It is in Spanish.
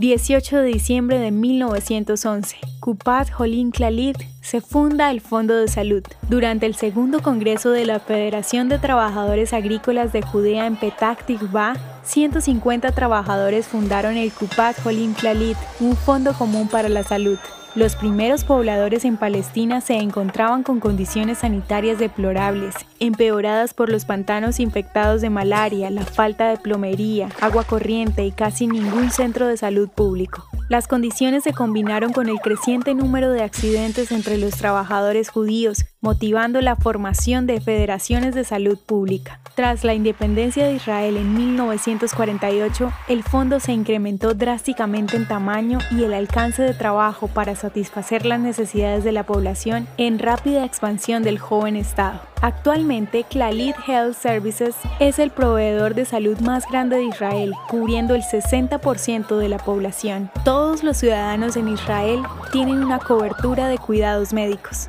18 de diciembre de 1911, Kupat Jolín Clalit se funda el Fondo de Salud. Durante el segundo congreso de la Federación de Trabajadores Agrícolas de Judea en Petah Tikva, 150 trabajadores fundaron el Kupat Jolín Clalit, un fondo común para la salud. Los primeros pobladores en Palestina se encontraban con condiciones sanitarias deplorables, empeoradas por los pantanos infectados de malaria, la falta de plomería, agua corriente y casi ningún centro de salud público. Las condiciones se combinaron con el creciente número de accidentes entre los trabajadores judíos, motivando la formación de federaciones de salud pública. Tras la independencia de Israel en 1948, el fondo se incrementó drásticamente en tamaño y el alcance de trabajo para satisfacer las necesidades de la población en rápida expansión del joven Estado. Actualmente, Clalit Health Services es el proveedor de salud más grande de Israel, cubriendo el 60% de la población. Todos los ciudadanos en Israel tienen una cobertura de cuidados médicos.